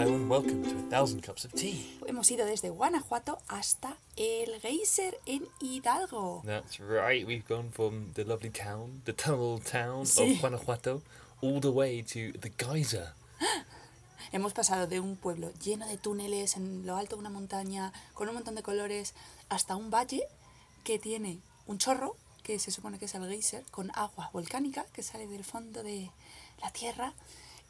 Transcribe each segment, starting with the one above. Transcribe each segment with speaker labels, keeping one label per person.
Speaker 1: Hello and welcome to A Thousand Cups of Tea.
Speaker 2: Hemos ido desde Guanajuato hasta el geyser en Hidalgo.
Speaker 1: That's right, we've gone from the lovely town, the tunnel town
Speaker 2: Sí.
Speaker 1: of Guanajuato, all the way to the geyser.
Speaker 2: Hemos pasado de un pueblo lleno de túneles en lo alto de una montaña, con un montón de colores, hasta un valle que tiene un chorro, que se supone que es el geyser, con agua volcánica que sale del fondo de la tierra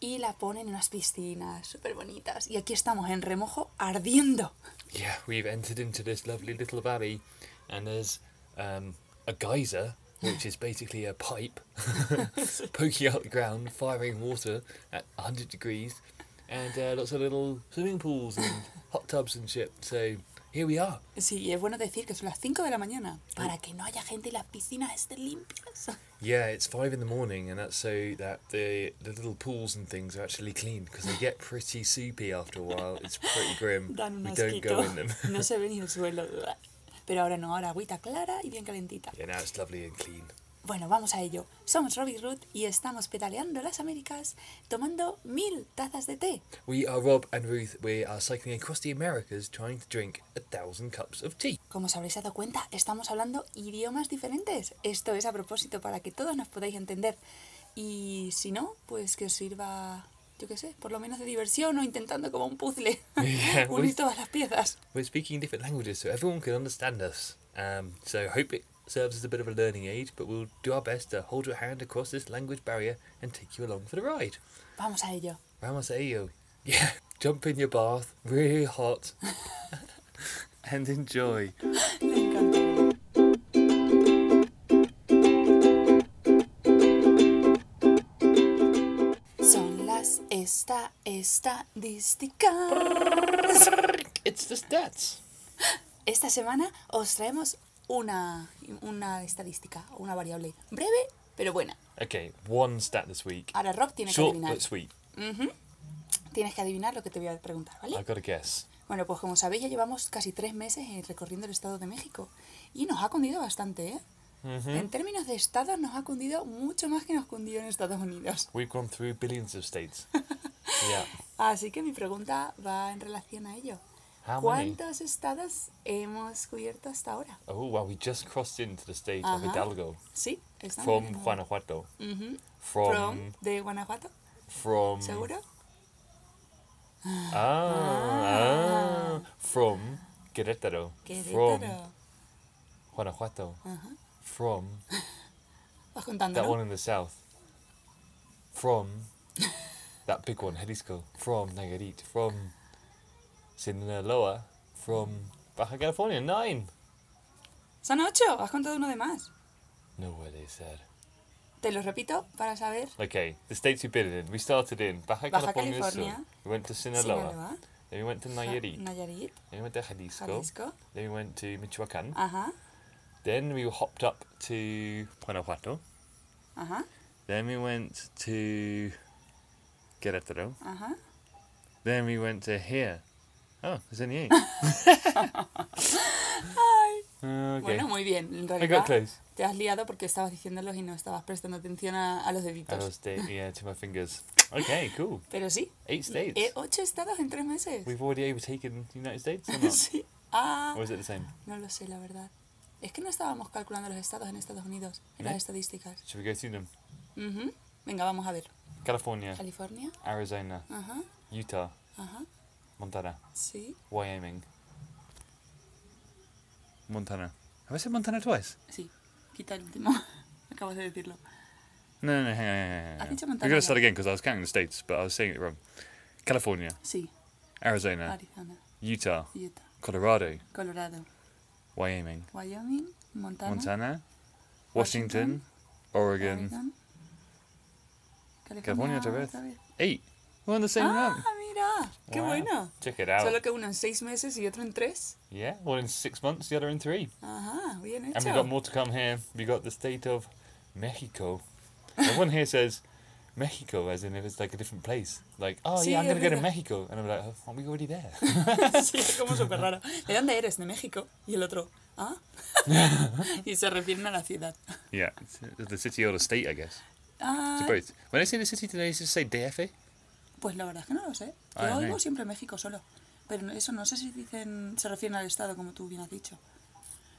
Speaker 2: y la ponen en unas piscinas súper bonitas. Y aquí estamos en remojo ardiendo.
Speaker 1: Yeah, we've entered into this lovely little valley, and there's um, a geyser, which is basically a pipe poking out the ground, firing water at 100 degrees, and uh, lots of little swimming pools and hot tubs and shit. So here we are.
Speaker 2: Sí, y es bueno decir que son las 5 de la mañana, para que no haya gente y las piscinas estén limpias.
Speaker 1: Yeah, it's five in the morning, and that's so that the the little pools and things are actually clean because they get pretty soupy after a while. It's pretty grim.
Speaker 2: Dan un
Speaker 1: we don't go in them.
Speaker 2: No se ve ni el suelo. Pero ahora no, ahora agüita clara y bien calentita.
Speaker 1: yeah, now it's lovely and clean.
Speaker 2: Bueno, vamos a ello. Somos Robbie Ruth y estamos pedaleando las Américas tomando mil tazas de té.
Speaker 1: We are Rob and Ruth. We are cycling across the Americas, trying to drink a thousand cups of tea.
Speaker 2: Como os habréis dado cuenta, estamos hablando idiomas diferentes. Esto es a propósito para que todos nos podáis entender. Y si no, pues que os sirva, yo qué sé, por lo menos de diversión o intentando como un puzzle
Speaker 1: Yeah,
Speaker 2: unir todas las piezas.
Speaker 1: We're speaking different languages, so everyone can understand us. Um, so I hope it serves as a bit of a learning aid, but we'll do our best to hold your hand across this language barrier and take you along for the ride.
Speaker 2: Vamos a ello.
Speaker 1: Vamos a ello. Yeah, jump in your bath, really hot, and enjoy.
Speaker 2: Son las esta estadísticas.
Speaker 1: It's the stats.
Speaker 2: Esta semana os traemos una, una estadística, una variable breve pero buena.
Speaker 1: Okay, one stat this week.
Speaker 2: Ahora Rob tiene que
Speaker 1: Short
Speaker 2: adivinar.
Speaker 1: but sweet.
Speaker 2: Tienes que adivinar lo que te voy a preguntar, ¿vale?
Speaker 1: I've got a guess.
Speaker 2: Bueno, pues como sabéis ya llevamos casi tres meses eh, recorriendo el estado de México y nos ha cundido bastante, ¿eh? En términos de estados nos ha cundido mucho más que nos cundió en Estados Unidos.
Speaker 1: We've gone through billions of states. yeah.
Speaker 2: Así que mi pregunta va en relación a ello.
Speaker 1: How many?
Speaker 2: ¿Cuántos estados hemos cubierto hasta ahora?
Speaker 1: Oh, well, we just crossed into the state of
Speaker 2: Ajá.
Speaker 1: Hidalgo
Speaker 2: Sí,
Speaker 1: from Guanajuato.
Speaker 2: Ujú.
Speaker 1: From,
Speaker 2: From, de Guanajuato,
Speaker 1: from,
Speaker 2: ¿seguro?
Speaker 1: Ah, ah, from Querétaro. From
Speaker 2: Querétaro.
Speaker 1: Guanajuato.
Speaker 2: Ajá.
Speaker 1: From
Speaker 2: Vas contando,
Speaker 1: that one in the south. From that big one, Jalisco. From Nayarit. From Sinaloa. From Baja California. Nine.
Speaker 2: Son ocho, has contado uno de más.
Speaker 1: No way they said.
Speaker 2: Te lo repito para saber.
Speaker 1: Okay, the states we've been in. We started in Baja,
Speaker 2: Baja
Speaker 1: California.
Speaker 2: California,
Speaker 1: We went to Sinaloa.
Speaker 2: Sinaloa,
Speaker 1: Then we went to Nayarit.
Speaker 2: Nayarit,
Speaker 1: Then we went to Jalisco.
Speaker 2: Jalisco.
Speaker 1: Then we went to Michoacan.
Speaker 2: Ajá,
Speaker 1: Then we hopped up to Guanajuato.
Speaker 2: ajá,
Speaker 1: Then we went to Querétaro.
Speaker 2: ajá.
Speaker 1: Then we went to here. Oh, there's only eight.
Speaker 2: Ay.
Speaker 1: okay.
Speaker 2: Bueno, muy bien. En
Speaker 1: I
Speaker 2: realidad
Speaker 1: got close.
Speaker 2: te has liado porque estabas diciéndolos y no estabas prestando atención a, a los deditos.
Speaker 1: was sta- yeah, to my fingers. Okay, cool.
Speaker 2: Pero sí,
Speaker 1: Eight states.
Speaker 2: ocho estados en tres meses.
Speaker 1: We've already overtaken the United States or not?
Speaker 2: sí. Ah,
Speaker 1: Or is it the same?
Speaker 2: no lo sé, la verdad. Es que no estábamos calculando los estados en Estados Unidos, en
Speaker 1: ¿No?
Speaker 2: las estadísticas.
Speaker 1: Should we go through them?
Speaker 2: Ujú. Venga, vamos a ver.
Speaker 1: California,
Speaker 2: California,
Speaker 1: Arizona,
Speaker 2: ajá,
Speaker 1: Utah,
Speaker 2: ajá,
Speaker 1: Montana,
Speaker 2: sí,
Speaker 1: Wyoming. Montana. Have I said Montana twice?
Speaker 2: sí. Quita el último. Acabas de decirlo.
Speaker 1: No, no, no, hang on, hang on, hang on.
Speaker 2: Has dicho
Speaker 1: We're
Speaker 2: Montana
Speaker 1: going to
Speaker 2: ya.
Speaker 1: start again because I was counting the states, but I was saying it wrong. California,
Speaker 2: Sí,
Speaker 1: Arizona,
Speaker 2: Arizona,
Speaker 1: Utah,
Speaker 2: Utah,
Speaker 1: Colorado,
Speaker 2: Colorado,
Speaker 1: Wyoming,
Speaker 2: Wyoming, Montana,
Speaker 1: Montana, Washington, Oregon.
Speaker 2: Oregon,
Speaker 1: California otra vez.
Speaker 2: otra vez.
Speaker 1: Eight. We're on the same
Speaker 2: Ah,
Speaker 1: run.
Speaker 2: mira, qué
Speaker 1: Wow.
Speaker 2: bueno.
Speaker 1: Check it out.
Speaker 2: Solo que uno en seis meses y otro en tres.
Speaker 1: Yeah, one in six months, the other in three.
Speaker 2: Ajá, bien hecho.
Speaker 1: And we've got more to come here. We got the state of Mexico. Everyone here says Mexico as in if it's like a different place. Like, oh
Speaker 2: Sí,
Speaker 1: yeah, I'm gonna go to. Mexico. And I'm like, oh, aren't we already there?
Speaker 2: sí, es como súper raro. ¿De dónde eres? De México. Y el otro, ¿ah? y se refieren a la ciudad.
Speaker 1: yeah, the city or the state, I guess.
Speaker 2: Ah,
Speaker 1: It's both. When I say the city, do they just say DF?
Speaker 2: Pues la verdad es que no lo sé.
Speaker 3: Ah,
Speaker 2: Yo
Speaker 3: no.
Speaker 2: oigo siempre México solo. Pero eso no sé si dicen, se refieren al estado, como tú bien has dicho.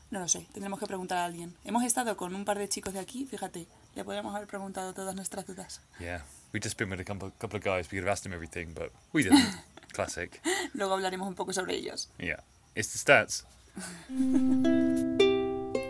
Speaker 2: No lo sé, tendremos que preguntar a alguien. Hemos estado con un par de chicos de aquí, fíjate, le podríamos haber preguntado todas nuestras dudas.
Speaker 3: Yeah, we'd just been with a couple, couple of guys. We could have asked them everything, but we didn't. Classic.
Speaker 2: Luego hablaremos un poco sobre ellos.
Speaker 3: Yeah. It's the stats.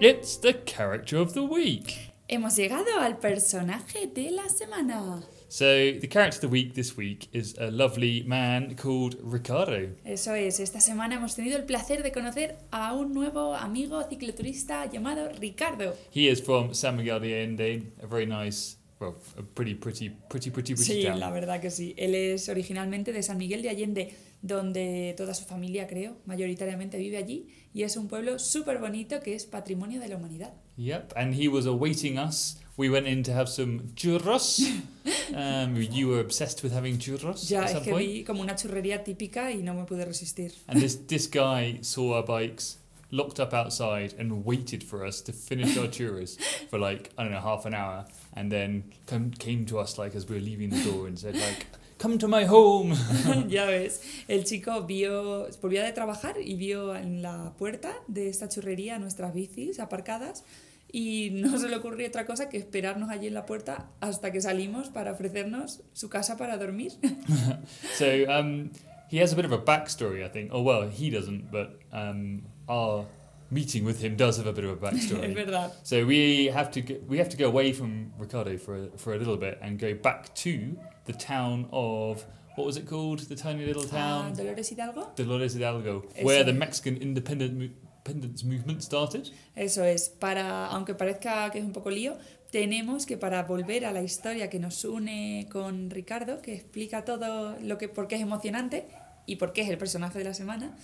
Speaker 1: It's the character of the week.
Speaker 4: Hemos llegado al personaje de la semana.
Speaker 1: So, the character of the week this week is a lovely man called Ricardo.
Speaker 4: Eso es, esta semana hemos tenido el placer de conocer a un nuevo amigo cicloturista llamado Ricardo.
Speaker 1: He is from San Miguel de Allende, a very nice, well, a pretty, pretty, pretty, pretty, pretty
Speaker 4: Sí,
Speaker 1: town.
Speaker 4: la verdad que sí. Él es originalmente de San Miguel de Allende, donde toda su familia, creo, mayoritariamente vive allí. Y es un pueblo súper bonito que es patrimonio de la humanidad.
Speaker 1: Yep, and he was awaiting us. We went in to have some churros. um, you were obsessed with having churros
Speaker 4: Ya
Speaker 1: at
Speaker 4: es
Speaker 1: some
Speaker 4: que
Speaker 1: point.
Speaker 4: vi como una churrería típica y no me pude resistir.
Speaker 1: And this, this guy saw our bikes, locked up outside, and waited for us to finish our churros for like, I don't know, half an hour. And then come, came to us like as we were leaving the door and said, like, come to my home.
Speaker 4: ya ves, el chico vio, volvía de trabajar y vio en la puerta de esta churrería nuestras bicis aparcadas y no se le ocurrió otra cosa que esperarnos allí en la puerta hasta que salimos para ofrecernos su casa para dormir.
Speaker 1: so um, he has a bit of a backstory, I think. Oh, well, he doesn't, but um, our meeting with him does have a bit of a backstory.
Speaker 4: verdad.
Speaker 1: So we have to go, we have to go away from Ricardo for a, for a little bit and go back to the town of what was it called? The tiny little
Speaker 4: Ah,
Speaker 1: town
Speaker 4: Dolores Hidalgo.
Speaker 1: Dolores Hidalgo,
Speaker 4: Eso
Speaker 1: where the. Mexican independent independence movement started.
Speaker 4: Eso es, para, aunque parezca que es un poco lío, tenemos que para volver a la historia que nos une con Ricardo, que explica todo lo que, por qué es emocionante y por qué es el personaje de la semana,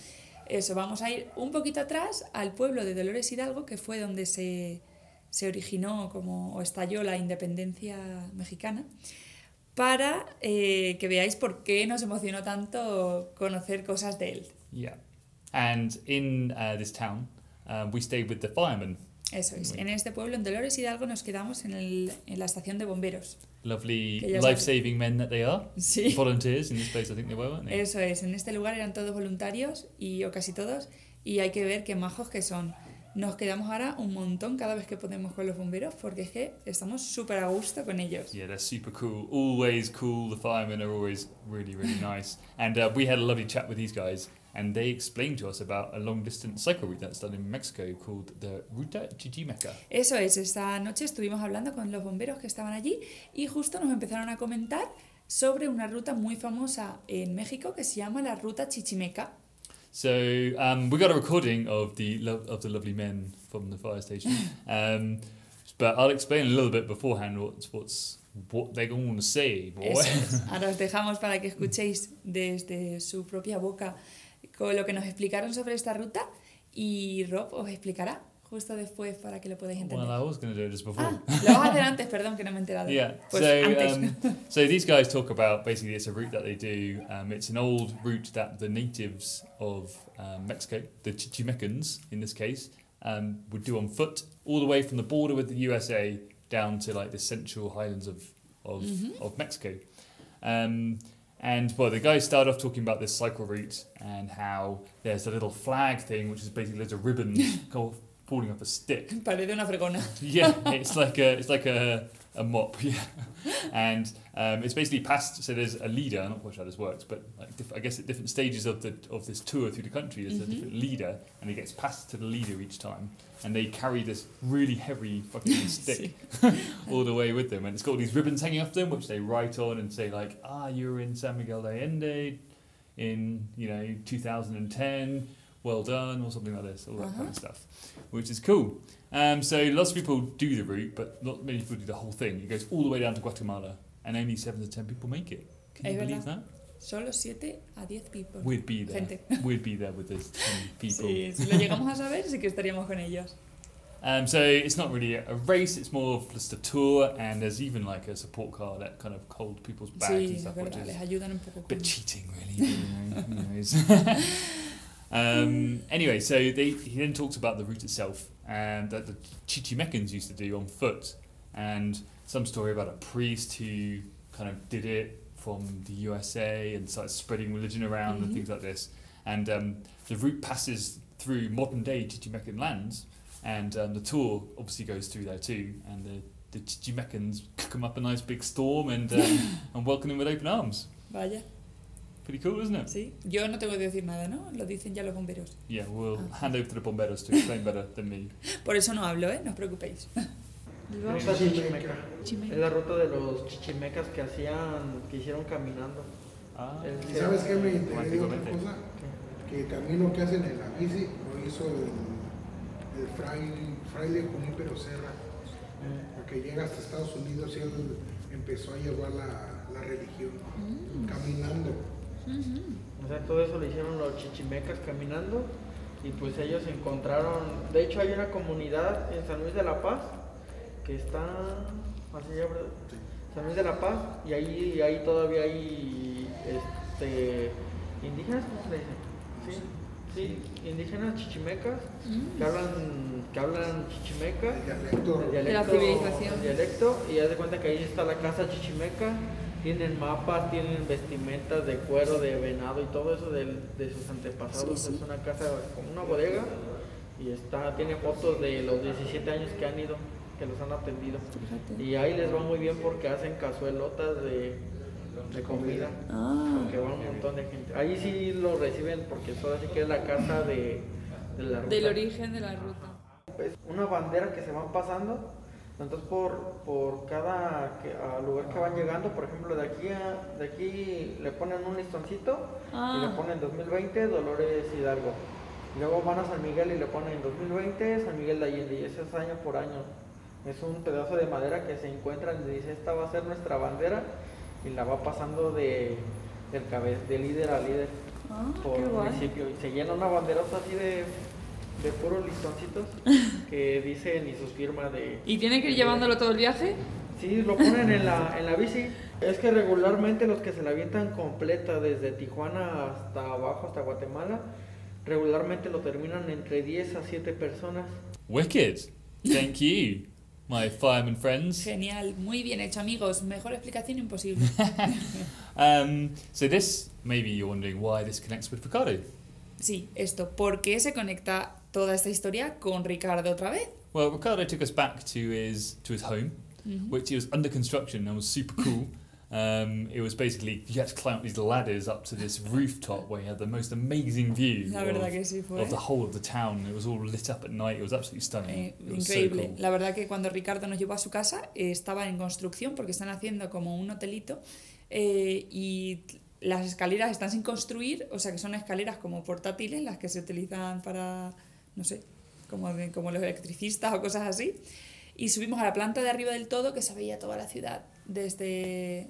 Speaker 4: eso, vamos a ir un poquito atrás al pueblo de Dolores Hidalgo, que fue donde se, se originó como, o estalló la independencia mexicana, para eh, que veáis por qué nos emocionó tanto conocer cosas de él.
Speaker 1: Yeah, and in uh, this town, uh, we stayed with the firemen.
Speaker 4: Eso es. En este pueblo, en Dolores Hidalgo, nos quedamos en, el, en la estación de bomberos.
Speaker 1: Lovely life-saving men that they are.
Speaker 4: Sí.
Speaker 1: Volunteers in this place, I think they were, weren't they?
Speaker 4: Eso es. En este lugar eran todos voluntarios, y, o casi todos, y hay que ver qué majos que son. Nos quedamos ahora un montón cada vez que podemos con los bomberos, porque es que estamos súper a gusto con ellos.
Speaker 1: Yeah, they're super cool. Always cool. The firemen are always really, really nice. And uh, we had a lovely chat with these guys, and they explained to us about a long distance cycle route that's done in Mexico called the Ruta Chichimeca.
Speaker 4: Eso es. Esta noche estuvimos hablando con los bomberos que estaban allí, y justo nos empezaron a comentar sobre una ruta muy famosa en México que se llama la Ruta Chichimeca.
Speaker 1: So um, we got a recording of the of the lovely men from the fire station. Um, but I'll explain a little bit beforehand what's what's what they're going to say, boy.
Speaker 4: Eso es. Ahora os dejamos para que escuchéis desde su propia boca con lo que nos explicaron sobre esta ruta y Rob os explicará justo después para que lo podáis entender.
Speaker 1: Well, I was going to do it just before.
Speaker 4: ah, lo vas a hacer antes, perdón, que no me he enterado.
Speaker 1: Yeah.
Speaker 4: Pues
Speaker 1: so,
Speaker 4: antes.
Speaker 1: um, so these guys talk about basically it's a route that they do. Um, it's an old route that the natives of um, Mexico, the Chichimecans in this case, um, would do on foot all the way from the border with the USA down to like the central highlands of of,
Speaker 4: Mhm.
Speaker 1: of Mexico. And well, the guys start off talking about this cycle route and how there's a little flag thing, which is basically there's a ribbon go- falling off a stick
Speaker 4: Parece una fregona.
Speaker 1: yeah, it's like a it's like a, a mop, yeah, and um, it's basically passed. So there's a leader. I'm not quite sure how this works, but like diff- I guess at different stages of the of this tour through the country, there's
Speaker 4: Mhm.
Speaker 1: a different leader, and it gets passed to the leader each time, and they carry this really heavy fucking stick all the way with them, and it's got all these ribbons hanging off them, which they write on and say like, ah, you were in San Miguel de Allende in you know 2010. Well done, or something like this, all that kind of stuff, which is cool. Um, so lots of people do the route, but not many people do the whole thing. It goes all the way down to Guatemala, and only seven to ten people make it. Can you
Speaker 4: Es
Speaker 1: believe
Speaker 4: verdad.
Speaker 1: that?
Speaker 4: Solo 7 a 10 people.
Speaker 1: We'd be there.
Speaker 4: Gente.
Speaker 1: We'd be there with those ten people.
Speaker 4: Sí, si lo llegamos a saber, sí que estaríamos con ellos.
Speaker 1: Um, so it's not really a, race; it's more of just a tour, and there's even like a support car that kind of holds people's bags
Speaker 4: Sí,
Speaker 1: and stuff, which
Speaker 4: verdad,
Speaker 1: is
Speaker 4: les ayudan un poco
Speaker 1: a bit cheating, really. you know, um, anyway, so they, he then talks about the route itself and that the Chichimecans used to do on foot, and some story about a priest who kind of did it from the USA and started spreading religion around and things like this. And um, the route passes through modern day Chichimecan lands, and um, the tour obviously goes through there too. And the, the Chichimecans cook them up a nice big storm and, um, and welcome them with open arms.
Speaker 4: Vaya,
Speaker 1: Pretty cool, isn't it?
Speaker 4: sí. Yo no tengo que decir nada, ¿no? Lo dicen ya los bomberos.
Speaker 1: Yeah, we'll
Speaker 4: Ah.
Speaker 1: hand over to the bomberos to explain better than me.
Speaker 4: Por eso no hablo, ¿eh? No os preocupéis.
Speaker 5: Ruta chichimeca.
Speaker 4: Chichimeca.
Speaker 5: Es la ruta de los chichimecas que hacían, que hicieron caminando.
Speaker 1: Ah,
Speaker 5: El-
Speaker 6: ¿Y sabes qué me otra
Speaker 1: Automáticamente.
Speaker 6: cosa? Que el camino que hacen en la bici lo hizo el, el fraile, fraile Junípero Serra, porque llega hasta Estados Unidos y él empezó a llevar la, la religión caminando.
Speaker 5: O sea, todo eso lo hicieron los chichimecas caminando y pues ellos encontraron, de hecho hay una comunidad en San Luis de la Paz que está así ya, ¿verdad? San Luis de la Paz y ahí, ahí todavía hay este, indígenas, ¿cómo se le dice? Sí, sí, indígenas chichimecas que hablan, que hablan chichimeca.
Speaker 6: El dialecto.
Speaker 5: el
Speaker 4: De la
Speaker 5: dialecto-
Speaker 4: civilización.
Speaker 5: el dialecto y haz de cuenta que ahí está la casa chichimeca tienen mapas tienen vestimentas de cuero de venado y todo eso del- de, sus antepasados
Speaker 4: Sí, sí.
Speaker 5: es una casa como una bodega y está tiene fotos de los 17 años que han ido que los han atendido
Speaker 4: Fíjate.
Speaker 5: y ahí les va muy bien porque hacen cazuelotas de, de comida
Speaker 4: Ah,
Speaker 5: porque va un montón de gente ahí sí lo reciben porque eso así que es la casa de, de la ruta
Speaker 4: del origen de la ruta.
Speaker 5: es una bandera que se van pasando. Entonces por, por cada que- a lugar que van llegando, por ejemplo de aquí a, de aquí le ponen un listoncito y
Speaker 4: Ah.
Speaker 5: le ponen 2020 Dolores Hidalgo. Luego van a San Miguel y le ponen 2020 San Miguel de Allende y eso es año por año. Es un pedazo de madera que se encuentra y dice esta va a ser nuestra bandera y la va pasando de, del cabe- de líder a líder
Speaker 4: Ah,
Speaker 5: por
Speaker 4: qué guay.
Speaker 5: municipio y se llena una banderota así de, de puros listoncitos que dicen y sus firmas de...
Speaker 4: ¿Y tiene que ir llevándolo todo el viaje?
Speaker 5: Sí, lo ponen en la, en la bici. Es que regularmente los que se la avientan completa desde Tijuana hasta abajo, hasta Guatemala, regularmente lo terminan entre 10 a 7 personas.
Speaker 1: Wicked. Thank you, my fireman friends.
Speaker 4: Genial, muy bien hecho, amigos. Mejor explicación imposible.
Speaker 1: Um, so this, maybe you're wondering why this connects with Ricardo.
Speaker 4: Sí, esto. ¿Por qué se conecta toda esta historia con Ricardo otra vez?
Speaker 1: Well, Ricardo took us back to his to his home,
Speaker 4: Ujú.
Speaker 1: which was under construction and was super cool. Um, it was basically you had to climb these ladders up to this rooftop where you had the most amazing view
Speaker 4: La verdad
Speaker 1: of,
Speaker 4: que sí fue.
Speaker 1: of the whole of the town. It was all lit up at night. It was absolutely stunning.
Speaker 4: Eh,
Speaker 1: it was so
Speaker 4: increíble.
Speaker 1: cool.
Speaker 4: La verdad que cuando Ricardo nos llevó a su casa eh, estaba en construcción porque están haciendo como un hotelito eh, y las escaleras están sin construir, o sea que son escaleras como portátiles, las que se utilizan para, no sé, como, como los electricistas o cosas así. Y subimos a la planta de arriba del todo que se veía toda la ciudad desde,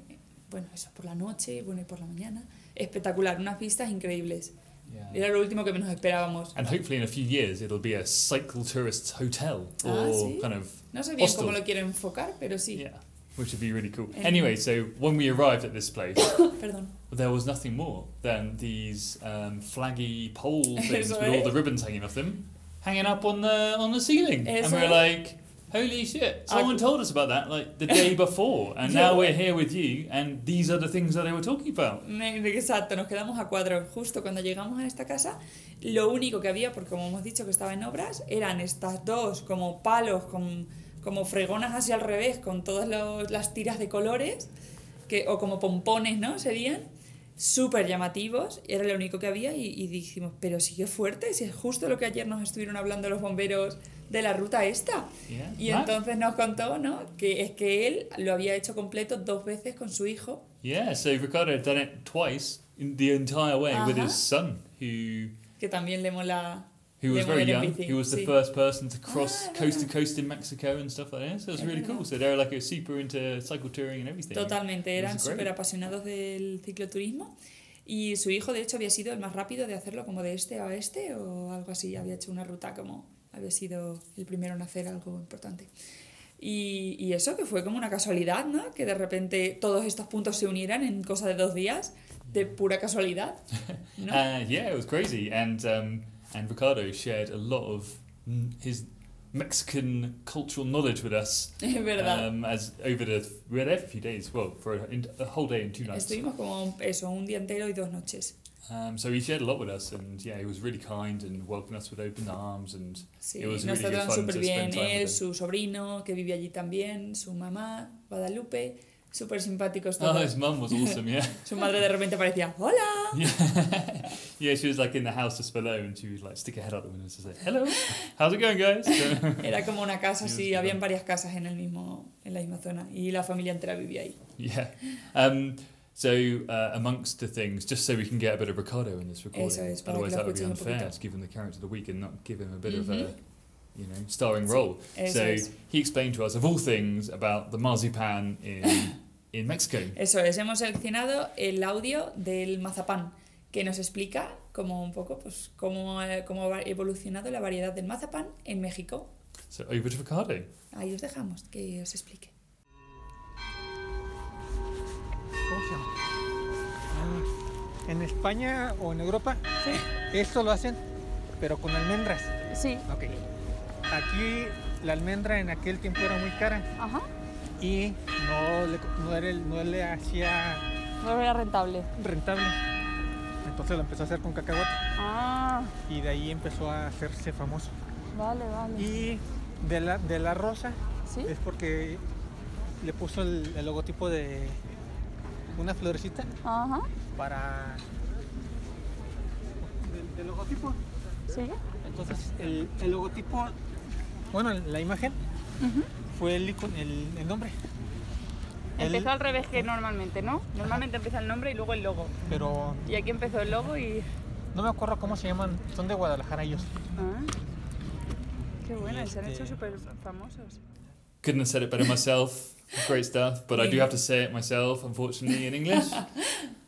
Speaker 4: bueno, eso por la noche, bueno, y por la mañana. Espectacular, unas vistas increíbles.
Speaker 1: Yeah.
Speaker 4: Era lo último que nos esperábamos.
Speaker 1: And hopefully in a few years it'll be a cycle tourists hotel or
Speaker 4: Ah, sí.
Speaker 1: kind of
Speaker 4: No sé bien
Speaker 1: hostel.
Speaker 4: cómo lo quiero enfocar, pero sí.
Speaker 1: Yeah, which would be really cool.
Speaker 4: And-
Speaker 1: Anyway, so when we arrived at this place, there was nothing more than these um, flaggy pole things with all the ribbons hanging off them, hanging up on the on the ceiling, and we were like, "Holy shit!" Someone told us about that like the day before, and now we're here with you, and these are the things that they were talking about.
Speaker 4: Exacto, nos quedamos a cuadro. Justo cuando llegamos a esta casa, lo único que había, porque como hemos dicho que estaba en obras, eran estas dos como palos, con, como fregonas hacia al revés, con todas los- las tiras de colores, que, o como pompones, ¿no? Serían súper llamativos, era lo único que había y, y dijimos, pero sí que fuerte, si es justo lo que ayer nos estuvieron hablando los bomberos de la ruta esta.
Speaker 1: Yeah,
Speaker 4: Y entonces nos contó, ¿no? Que es que él lo había hecho completo dos veces con su hijo.
Speaker 1: Yeah, so Ricardo had done it twice in the entire way with his son, who
Speaker 4: que también le mola.
Speaker 1: Who was very young. He was the
Speaker 4: sí.
Speaker 1: first person to cross
Speaker 4: Ah,
Speaker 1: coast to coast in Mexico and stuff like that. So it was
Speaker 4: Es
Speaker 1: really cool. So they were like a super into cycle touring and everything.
Speaker 4: Totalmente, eran súper apasionados del cicloturismo. Y su hijo, de hecho, había sido el más rápido de hacerlo como de este a oeste o algo así. Había hecho una ruta como. Había sido el primero en hacer algo importante. Y, y eso, que fue como una casualidad, ¿no? Que de repente todos estos puntos se unieran en cosa de dos días, de pura casualidad. ¿no?
Speaker 1: Uh, yeah, it was crazy, and um, and Ricardo shared a lot of his Mexican cultural knowledge with us. Um, as over the we were there for a few days. Well, for a, a whole day and two nights.
Speaker 4: Estuvimos como eso, un día entero y dos noches.
Speaker 1: Um, so he shared a lot with us, and yeah, he was really kind and welcomed us with open arms. And
Speaker 4: Sí,
Speaker 1: It was
Speaker 4: nos
Speaker 1: really
Speaker 4: trataron
Speaker 1: fun to
Speaker 4: bien
Speaker 1: spend time with
Speaker 4: él,
Speaker 1: him.
Speaker 4: su sobrino, que vive allí también, su mamá, Guadalupe, súper simpáticos
Speaker 1: oh,
Speaker 4: todos.
Speaker 1: his mum was awesome. Yeah,
Speaker 4: Su madre de repente parecía, ¡Hola!
Speaker 1: yeah, yeah. She was like in the house just below, and she would like stick her head out the window to say, "Hello, how's it going, guys?" So-
Speaker 4: Era como una casa,
Speaker 1: Sí,
Speaker 4: habían varias casas en, el mismo, en la misma zona y la familia entera vivía ahí.
Speaker 1: Yeah. Um, so uh, amongst the things, just so we can get a bit of Ricardo in this recording,
Speaker 4: Eso es,
Speaker 1: otherwise that would be unfair to give him the character of the week and not give him a bit of a. you know, starring
Speaker 4: Sí,
Speaker 1: role.
Speaker 4: Eso
Speaker 1: so
Speaker 4: es.
Speaker 1: he explained to us, of all things, about the marzipan in in Mexico.
Speaker 4: Eso es, hemos seleccionado el audio del mazapán, que nos explica como un poco pues, cómo, eh, cómo ha evolucionado la variedad del mazapán en México.
Speaker 1: So over to Ricardo.
Speaker 4: Ahí os dejamos, que os explique.
Speaker 7: ¿Cómo se llama? Ah, en España o en Europa, esto lo hacen, pero con almendras.
Speaker 8: Sí,
Speaker 7: Ok. Aquí la almendra en aquel tiempo era muy cara
Speaker 8: ajá.
Speaker 7: y no le, no era no le hacía
Speaker 8: No era rentable.
Speaker 7: rentable. Entonces lo empezó a hacer con cacahuate
Speaker 8: Ah,
Speaker 7: y de ahí empezó a hacerse famoso.
Speaker 8: vale, vale.
Speaker 7: Y de la, de la rosa
Speaker 8: ¿Sí?
Speaker 7: es porque le puso el, el logotipo de una florecita
Speaker 8: Ajá.
Speaker 7: para del, del logotipo.
Speaker 8: ¿Sí?
Speaker 7: Entonces el, el logotipo, bueno, la imagen
Speaker 8: Ujú.
Speaker 7: fue el, el, el nombre. El-
Speaker 8: Empezó al revés que normalmente, ¿no? Normalmente empieza el nombre y luego el logo.
Speaker 7: pero
Speaker 8: Y aquí empezó el logo y...
Speaker 7: no me acuerdo cómo se llaman. Son de Guadalajara ellos.
Speaker 8: Ah. Qué bueno, y se han
Speaker 7: Este-
Speaker 8: hecho súper famosos.
Speaker 1: Couldn't have said it better myself. Great stuff, but I do have to say it myself, unfortunately, in English.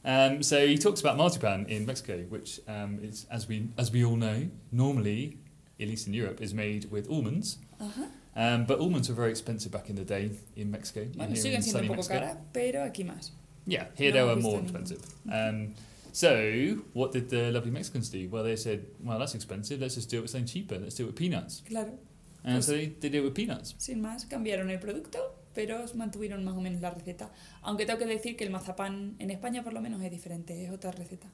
Speaker 1: Um, so he talks about marzipan in Mexico, which um, is, as we as we all know, normally, at least in Europe, is made with almonds.
Speaker 4: Ajá.
Speaker 1: Um, but almonds were very expensive back in the day in Mexico.
Speaker 4: Bueno,
Speaker 1: here
Speaker 4: siguen siendo un poco
Speaker 1: Mexico.
Speaker 4: cara, pero aquí más.
Speaker 1: Yeah, here
Speaker 4: No,
Speaker 1: they were more expensive. Um, so what did the lovely Mexicans do? Well, they said, well, that's expensive. Let's just do it with something cheaper. Let's do it with peanuts.
Speaker 4: Claro,
Speaker 1: And
Speaker 4: Pues-
Speaker 1: so they, they did it with peanuts.
Speaker 4: sin más, cambiaron el producto, pero mantuvieron más o menos la receta. Aunque tengo que decir que el mazapán en España por lo menos es diferente, es otra receta.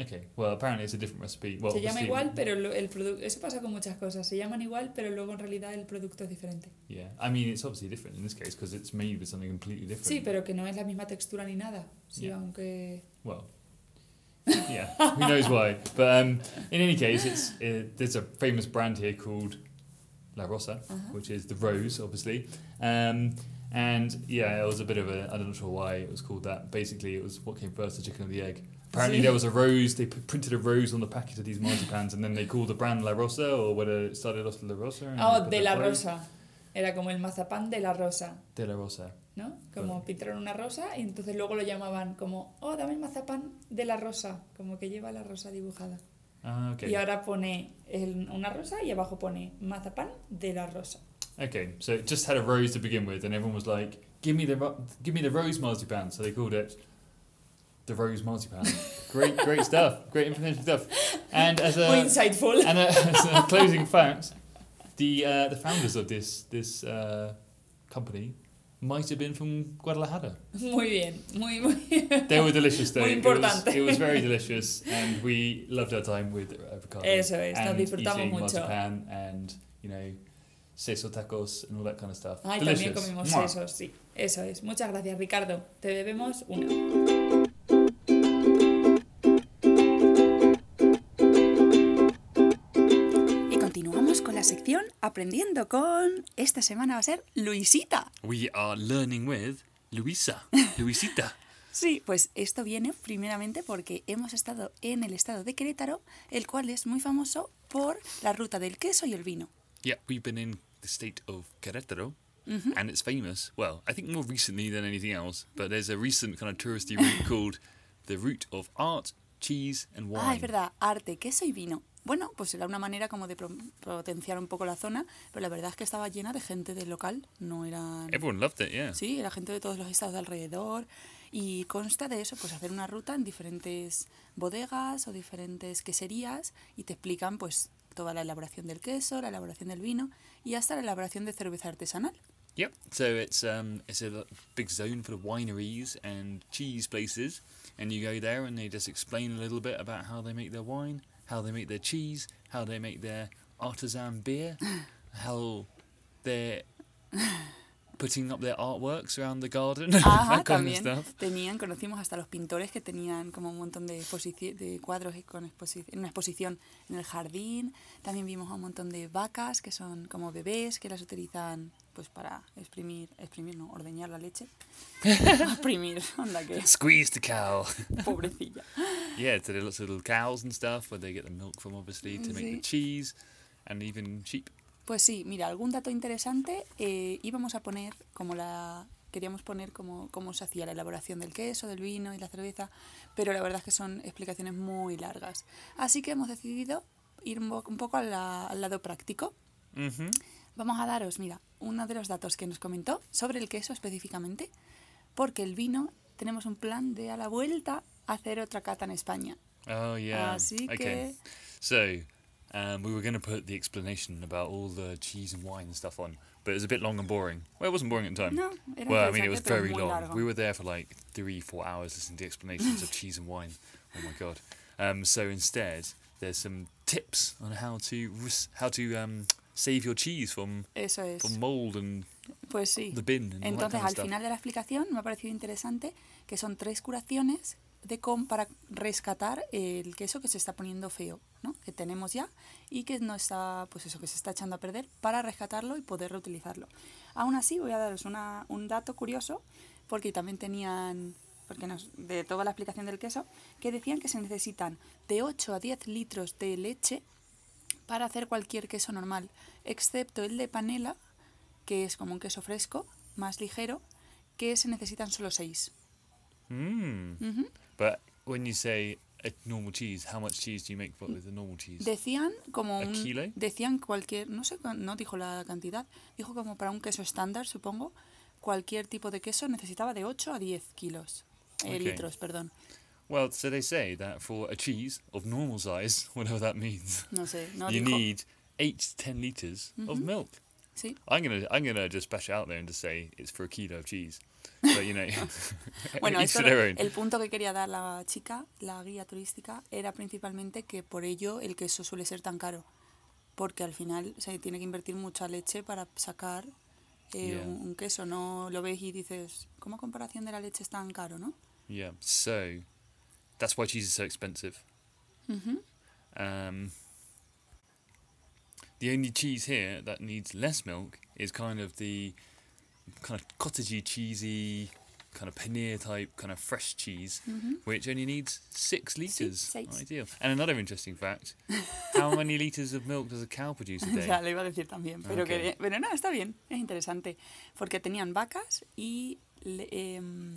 Speaker 1: Okay, well, apparently it's a different recipe. Well,
Speaker 4: Se llama igual, pero lo- el producto... Eso pasa con muchas cosas. Se llaman igual, pero luego en realidad el producto es diferente.
Speaker 1: Yeah, I mean it's obviously different in this case because it's made with something completely different.
Speaker 4: Sí, pero que no es la misma textura ni nada. Sí,
Speaker 1: Yeah.
Speaker 4: aunque...
Speaker 1: Well, yeah, who knows why? But um, in any case, it's uh, there's a famous brand here called La Rosa,
Speaker 4: Uh-huh.
Speaker 1: which is the rose, obviously. Um, and yeah, it was a bit of a I'm not sure why it was called that. Basically, it was what came first, the chicken or the egg. Apparently, there was a rose. They p- printed a rose on the packet of these marzipans, and then they called the brand La Rosa, or whether it started off La Rosa. and
Speaker 4: Oh,
Speaker 1: put
Speaker 4: de la
Speaker 1: rose-
Speaker 4: rosa. Era como el mazapán de la rosa,
Speaker 1: De La Rosa.
Speaker 4: ¿no? Como
Speaker 1: Vale.
Speaker 4: pintaron una rosa y entonces luego lo llamaban como, oh, dame el mazapán de la rosa, como que lleva la rosa dibujada.
Speaker 1: Ah, okay.
Speaker 4: Y ahora pone el- una rosa y abajo pone mazapán de la rosa.
Speaker 1: Okay, so it just had a rose to begin with, and everyone was like, "Give me the ro- give me the rose marzipan." So they called it the rose marzipan. great, great stuff. Great information stuff. And as a
Speaker 4: insightful.
Speaker 1: and a, as a closing fact, the uh, the founders of this this uh, company might have been from Guadalajara.
Speaker 4: Muy bien, muy, muy...
Speaker 1: They were delicious, though.
Speaker 4: Muy
Speaker 1: It was,
Speaker 4: importante.
Speaker 1: it was very delicious, and we loved our time with Ricardo.
Speaker 4: Eso es, nos
Speaker 1: and
Speaker 4: disfrutamos
Speaker 1: eating
Speaker 4: mucho.
Speaker 1: marzipan and you know, seso tacos and all that kind of stuff.
Speaker 4: Ay,
Speaker 1: delicious.
Speaker 4: también comimos eso, sí. Eso es. Muchas gracias, Ricardo. Te debemos una.
Speaker 2: Aprendiendo con... Esta semana va a ser Luisita.
Speaker 9: We are learning with Luisa. Luisita.
Speaker 2: Sí, pues esto viene primeramente porque hemos estado en el estado de Querétaro, el cual es muy famoso por la ruta del queso y el vino.
Speaker 9: Yeah, we've been in the state of Querétaro, and it's famous. Well, I think more recently than anything else, but there's a recent kind of touristy route called the route of art, cheese, and wine.
Speaker 2: Ah, es verdad, arte, queso y vino. Bueno, pues era una manera como de potenciar un poco la zona, pero la verdad es que estaba llena de gente del local, no eran...
Speaker 9: Everyone loved it, yeah.
Speaker 2: Sí, era gente de todos los estados de alrededor y consta de eso, pues hacer una ruta en diferentes bodegas o diferentes queserías y te explican pues toda la elaboración del queso, la elaboración del vino y hasta la elaboración de cerveza artesanal.
Speaker 1: Yep. So it's um it's a big zone of wineries and cheese places, and you go there and they just explain a little bit about how they make their wine, how they make their cheese, how they make their artisan beer, how they're putting up their artworks around the garden,
Speaker 2: Ajá,
Speaker 1: that kind
Speaker 2: también
Speaker 1: of stuff.
Speaker 2: tenían, conocimos hasta los pintores que tenían como un montón de, de cuadros con en una exposición en el jardín. También vimos a un montón de vacas que son como bebés que las utilizan pues para exprimir, exprimir no, ordeñar la leche. exprimir, anda que
Speaker 1: Squeeze the cow.
Speaker 2: pobrecilla.
Speaker 1: yeah, so there are lots of little cows and stuff where they get the milk from, obviously, to make the
Speaker 2: Sí.
Speaker 1: cheese, and even sheep.
Speaker 2: Pues sí, mira, algún dato interesante eh, íbamos a poner como la queríamos poner como cómo se hacía la elaboración del queso, del vino y la cerveza, pero la verdad es que son explicaciones muy largas. Así que hemos decidido ir un, po- un poco la- al lado práctico. Vamos a daros, mira, uno de los datos que nos comentó sobre el queso específicamente, porque el vino tenemos un plan de a la vuelta hacer otra cata en España.
Speaker 1: Oh yeah.
Speaker 2: Así
Speaker 1: okay.
Speaker 2: que
Speaker 1: So, um, we were going to put the explanation about all the cheese and wine and stuff on, but it was a bit long and boring. Well, it wasn't boring at the time.
Speaker 2: No, era
Speaker 1: well, I mean, it was very long. We were there for like three, four hours listening to explanations of cheese and wine. Oh my god. Um, so instead, there's some tips on how to how to um, save your cheese from
Speaker 2: eso es.
Speaker 1: from mold and
Speaker 2: Pues sí.
Speaker 1: the bin and all that
Speaker 2: Entonces,
Speaker 1: kind of
Speaker 2: al
Speaker 1: stuff.
Speaker 2: final de la explicación me ha parecido interesante que son tres curaciones de com para rescatar el queso que se está poniendo feo, ¿no? Que tenemos ya y que no está, pues eso, que se está echando a perder para rescatarlo y poder reutilizarlo. Aún así, voy a daros una, un dato curioso porque también tenían, porque nos, de toda la explicación del queso, que decían que se necesitan de 8 a 10 litros de leche para hacer cualquier queso normal, excepto el de panela, que es como un queso fresco, más ligero, que se necesitan solo 6.
Speaker 1: Mm. But when you say a normal cheese, how much cheese do you make with a normal cheese?
Speaker 2: Decían como
Speaker 1: ¿A
Speaker 2: un,
Speaker 1: kilo?
Speaker 2: decían cualquier, no sé, no dijo la cantidad, dijo como para un queso estándar, supongo, cualquier tipo de queso necesitaba de 8 a 10 kilos, eh, litros, perdón.
Speaker 1: Well, so they say that for a cheese of normal size, whatever that means,
Speaker 2: No sé, no
Speaker 1: you
Speaker 2: dijo.
Speaker 1: need eight to ten liters of milk.
Speaker 2: Sí,
Speaker 1: I'm gonna I'm gonna just bash it out there and just say it's for a kilo of cheese. But you know,
Speaker 2: Bueno, esto, el punto que quería dar la chica, la guía turística, era principalmente que por ello el queso suele ser tan caro. Porque al final se tiene que invertir mucha leche para sacar eh,
Speaker 1: Yeah.
Speaker 2: un, un queso. No lo ves y dices, ¿cómo a comparación de la leche es tan caro, no?
Speaker 1: Yeah. So that's why cheese is so expensive. Um, the only cheese here that needs less milk is kind of the kind of cottagey, cheesy, kind of paneer type, kind of fresh cheese, which only needs six liters.
Speaker 2: six.
Speaker 1: Ideal. And another interesting fact: how many liters of milk does a cow produce a day?
Speaker 2: Ya, lo iba a decir también. Pero,
Speaker 1: Ok.
Speaker 2: que, pero no, está bien, es interesante. Porque tenían vacas y, em,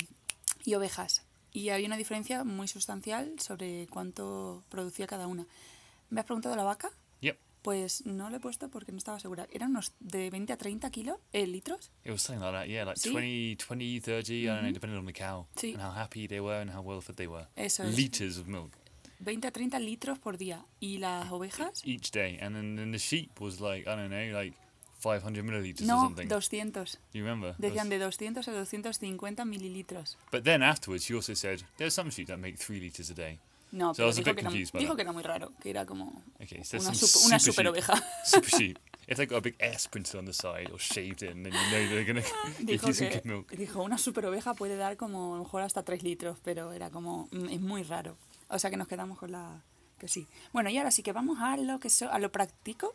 Speaker 2: y ovejas. Y había una diferencia muy sustancial sobre cuánto producía cada una. ¿Me has preguntado la vaca? Pues no lo he puesto porque no estaba segura. Eran unos de 20 a 30 kilos, eh, litros.
Speaker 1: It was something like that, yeah, like
Speaker 2: Sí.
Speaker 1: 20, 20, 30, I don't know, depending on the cow
Speaker 2: Sí.
Speaker 1: and how happy they were and how well fed they were.
Speaker 2: Eso es.
Speaker 1: Liters of milk
Speaker 2: 20 a 30 litros por día. ¿Y las ovejas?
Speaker 1: each day. And then, then the sheep was like, I don't know, like 500 milliliters or
Speaker 2: No,
Speaker 1: something.
Speaker 2: 200.
Speaker 1: Do you remember?
Speaker 2: Decían de 200 a 250 mililitros.
Speaker 1: But then afterwards, she also said, there's some sheep that make 3 liters a day.
Speaker 2: No,
Speaker 1: So
Speaker 2: pero dijo, que era,
Speaker 1: confused by
Speaker 2: dijo que era muy raro, que era como
Speaker 1: Okay, so there's
Speaker 2: una, super, una
Speaker 1: super, sheep,
Speaker 2: oveja.
Speaker 1: super sheep. If they've got a big S printed on the side or shaved in, then you know they're give
Speaker 2: Dijo,
Speaker 1: you some
Speaker 2: que,
Speaker 1: milk.
Speaker 2: dijo, una super oveja puede dar como a lo mejor hasta 3 litros, pero era como, mm, es muy raro. O sea que nos quedamos con la que sí. Bueno, y ahora sí que vamos a lo, que so- a lo práctico,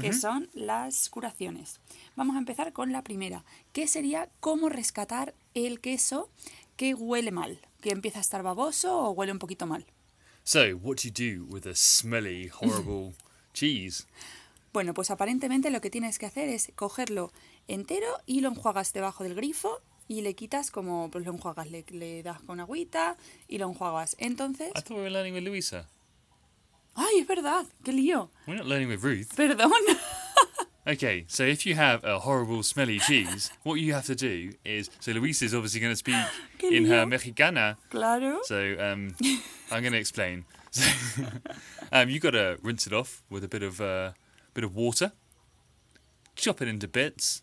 Speaker 2: que son las curaciones. Vamos a empezar con la primera, que sería cómo rescatar el queso que huele mal, que empieza a estar baboso o huele un poquito mal.
Speaker 1: So, what do you do with a smelly, horrible cheese?
Speaker 2: Bueno, pues aparentemente lo que tienes que hacer es cogerlo entero y lo enjuagas debajo del grifo y le quitas como, pues lo enjuagas, le, le das con agüita y lo enjuagas. Entonces...
Speaker 1: I thought we were learning with Louisa.
Speaker 2: ¡Ay, es verdad! ¡Qué lío!
Speaker 1: We're not learning with Ruth.
Speaker 2: Perdón.
Speaker 1: Okay, so if you have a horrible, smelly cheese, what you have to do is so Luisa is obviously going to speak in her mexicana.
Speaker 2: claro.
Speaker 1: So um, I'm going to explain. So, um, you got to rinse it off with a bit of uh, bit of water. Chop it into bits.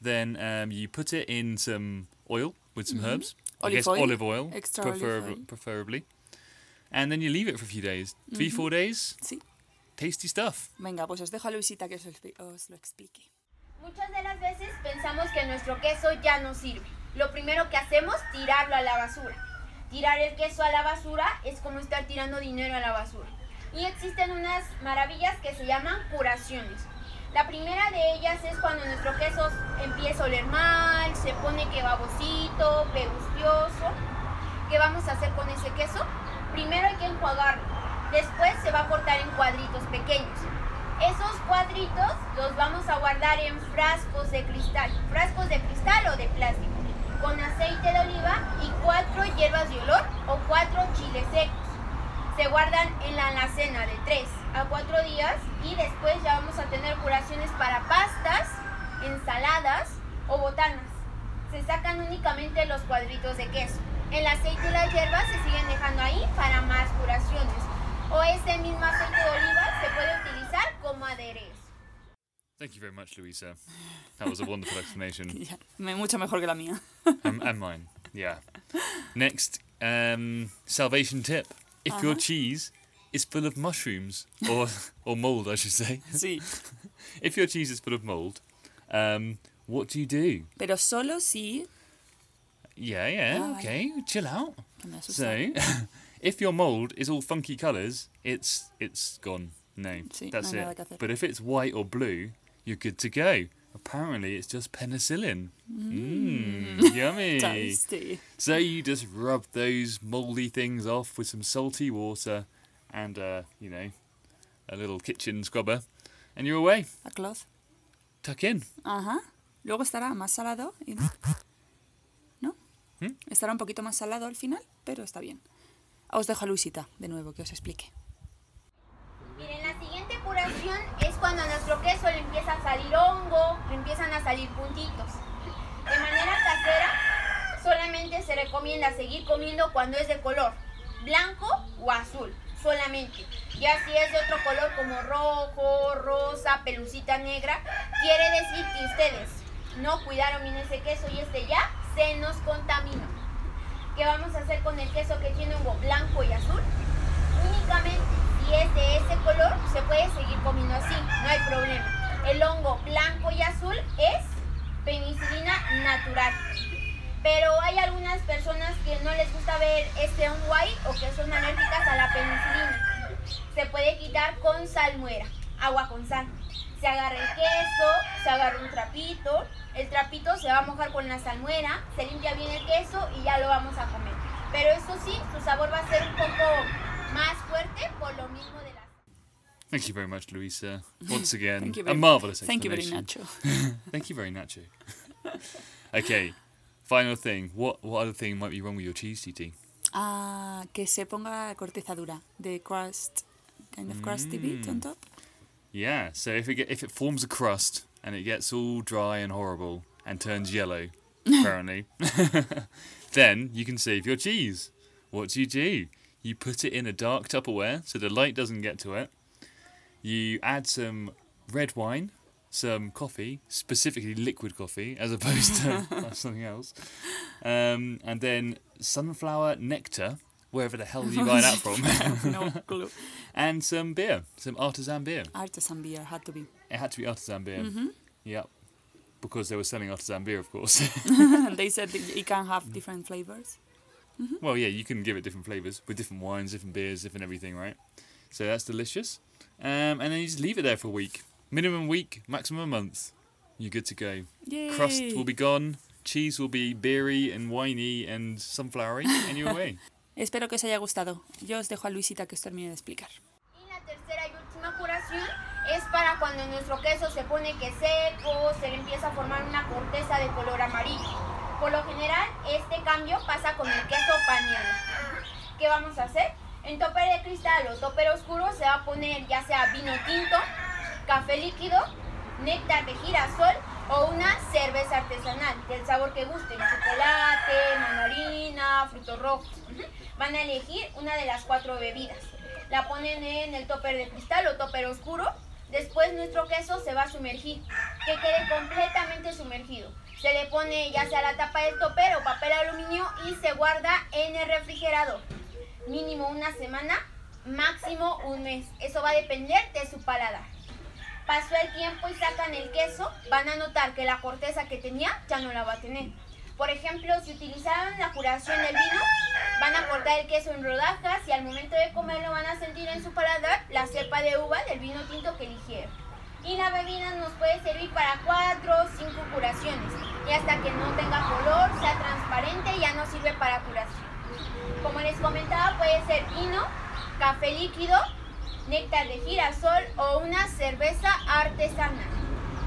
Speaker 1: Then um, you put it in some oil with some herbs. I guess
Speaker 2: oil.
Speaker 1: olive oil,
Speaker 2: Extra olive oil.
Speaker 1: preferably. And then you leave it for a few days. 3 four days.
Speaker 2: Sí.
Speaker 1: Tasty stuff.
Speaker 2: Venga, pues os dejo a Luisita que os, lo explique.
Speaker 10: Muchas de las veces pensamos que nuestro queso ya no sirve. Lo primero que hacemos, tirarlo a la basura. Tirar el queso a la basura es como estar tirando dinero a la basura. Y existen unas maravillas que se llaman curaciones. La primera de ellas es cuando nuestro queso empieza a oler mal, se pone que babosito, pegustioso. ¿Qué vamos a hacer con ese queso? Primero hay que enjuagarlo. Después se va a cortar en cuadritos pequeños. Esos cuadritos los vamos a guardar en frascos de cristal, frascos de cristal o de plástico, con aceite de oliva y cuatro hierbas de olor o cuatro chiles secos. Se guardan en la alacena de 3 a 4 días y después ya vamos a tener curaciones para pastas, ensaladas o botanas. Se sacan únicamente los cuadritos de queso. El aceite y las hierbas se siguen dejando ahí para más curaciones. O este mismo aceite de oliva se puede utilizar como aderezo.
Speaker 1: Thank you very much, Luisa. That was a wonderful explanation.
Speaker 2: Ya, me- mucho mejor que la mía.
Speaker 1: and, and mine. Yeah. Next, um, salvation tip: if your cheese is full of mushrooms or or mold, I should say.
Speaker 2: Sí.
Speaker 1: If your cheese is full of mold, um, what do you do?
Speaker 2: Pero solo si...
Speaker 1: Yeah, yeah,
Speaker 2: Ah,
Speaker 1: okay, chill out.
Speaker 2: Que me asusta.
Speaker 1: So, if your mold is all funky colours, it's it's gone. No,
Speaker 2: Sí,
Speaker 1: that's
Speaker 2: no hay nada que
Speaker 1: it. But if it's white or blue, you're good to go. Apparently, it's just penicillin. Mmm, yummy.
Speaker 2: Tasty.
Speaker 1: So you just rub those mouldy things off with some salty water and, uh, you know, a little kitchen scrubber, and you're away.
Speaker 2: A cloth.
Speaker 1: Tuck in.
Speaker 2: Ajá. Luego estará más salado. y- ¿No?
Speaker 1: ¿Mm?
Speaker 2: Estará un poquito más salado al final, pero está bien. Os dejo a Luisita de nuevo que os explique.
Speaker 10: Miren, la siguiente curación es cuando a nuestro queso le empieza a salir hongo, le empiezan a salir puntitos. De manera casera, solamente se recomienda seguir comiendo cuando es de color blanco o azul, solamente. Ya si es de otro color como rojo, rosa, pelucita negra, quiere decir que ustedes no cuidaron bien ese queso y este ya se nos contaminó. ¿Qué vamos a hacer con el queso que tiene hongo blanco y azul? Únicamente si es de ese color se puede seguir comiendo así, no hay problema. El hongo blanco y azul es penicilina natural. Pero hay algunas personas que no les gusta ver este hongo ahí o que son alérgicas a la penicilina. Se puede quitar con salmuera, agua con sal. Se agarra el queso, se agarra un trapito, el trapito se va a mojar con la salmuera, se limpia bien el queso y ya lo vamos a comer. Pero eso sí, su sabor va a ser un poco más fuerte por lo mismo de la
Speaker 1: Thank you very much, Louisa. Once again,
Speaker 2: Thank you
Speaker 1: a
Speaker 2: very-
Speaker 1: marvelous
Speaker 2: Thank you very. Nacho.
Speaker 1: Thank you very Nacho. okay, final thing. What what other thing might be wrong with your cheese, TT?
Speaker 2: Ah, que se ponga corteza dura. De crust, kind of crusty bit on top.
Speaker 1: Yeah. So if it get, if it forms a crust and it gets all dry and horrible and turns yellow, apparently, then you can save your cheese. What do you do? You put it in a dark Tupperware so the light doesn't get to it. You add some red wine, some coffee, specifically liquid coffee, as opposed to something else, um, and then sunflower nectar, wherever the hell you buy that from,
Speaker 2: No clue.
Speaker 1: And some beer, some artisan beer.
Speaker 2: Artisan beer had to be.
Speaker 1: It had to be artisan beer. Mm-hmm. Yep. Because they were selling artisan beer, of course.
Speaker 2: they said that it can have different flavors.
Speaker 1: well, yeah, you can give it different flavours with different wines, different beers, different everything, right? So that's delicious. Um, and then you just leave it there for a week. Minimum week, maximum a month. You're good to go.
Speaker 2: Yay.
Speaker 1: Crust will be gone. Cheese will be beery and winey and sunflowery, and you're away.
Speaker 2: Espero que os haya gustado. Yo os dejo a Luisita que os termine de explicar.
Speaker 10: Y la tercera y última curación es para cuando nuestro queso se pone que seco, se le empieza a formar una corteza de color amarillo. Por lo general, este cambio pasa con el queso paneado. ¿Qué vamos a hacer? En topper de cristal o topper oscuro se va a poner ya sea vino tinto, café líquido, néctar de girasol o una cerveza artesanal del sabor que gusten, chocolate, mandarina, frutos rojos. Van a elegir una de las cuatro bebidas. La ponen en el topper de cristal o topper oscuro. Después nuestro queso se va a sumergir, que quede completamente sumergido. Se le pone ya sea la tapa del topper o papel aluminio y se guarda en el refrigerador. Mínimo una semana, máximo un mes. Eso va a depender de su paladar. Pasó el tiempo y sacan el queso, van a notar que la corteza que tenía ya no la va a tener. Por ejemplo, si utilizaron la curación del vino, van a cortar el queso en rodajas y al momento de comerlo van a sentir en su paladar la cepa de uva del vino tinto que eligieron. Y la bebida nos puede servir para 4 o 5 curaciones. Y hasta que no tenga color, sea transparente, ya no sirve para curación. Como les comentaba, puede ser vino, café líquido, néctar de girasol o una cerveza artesanal.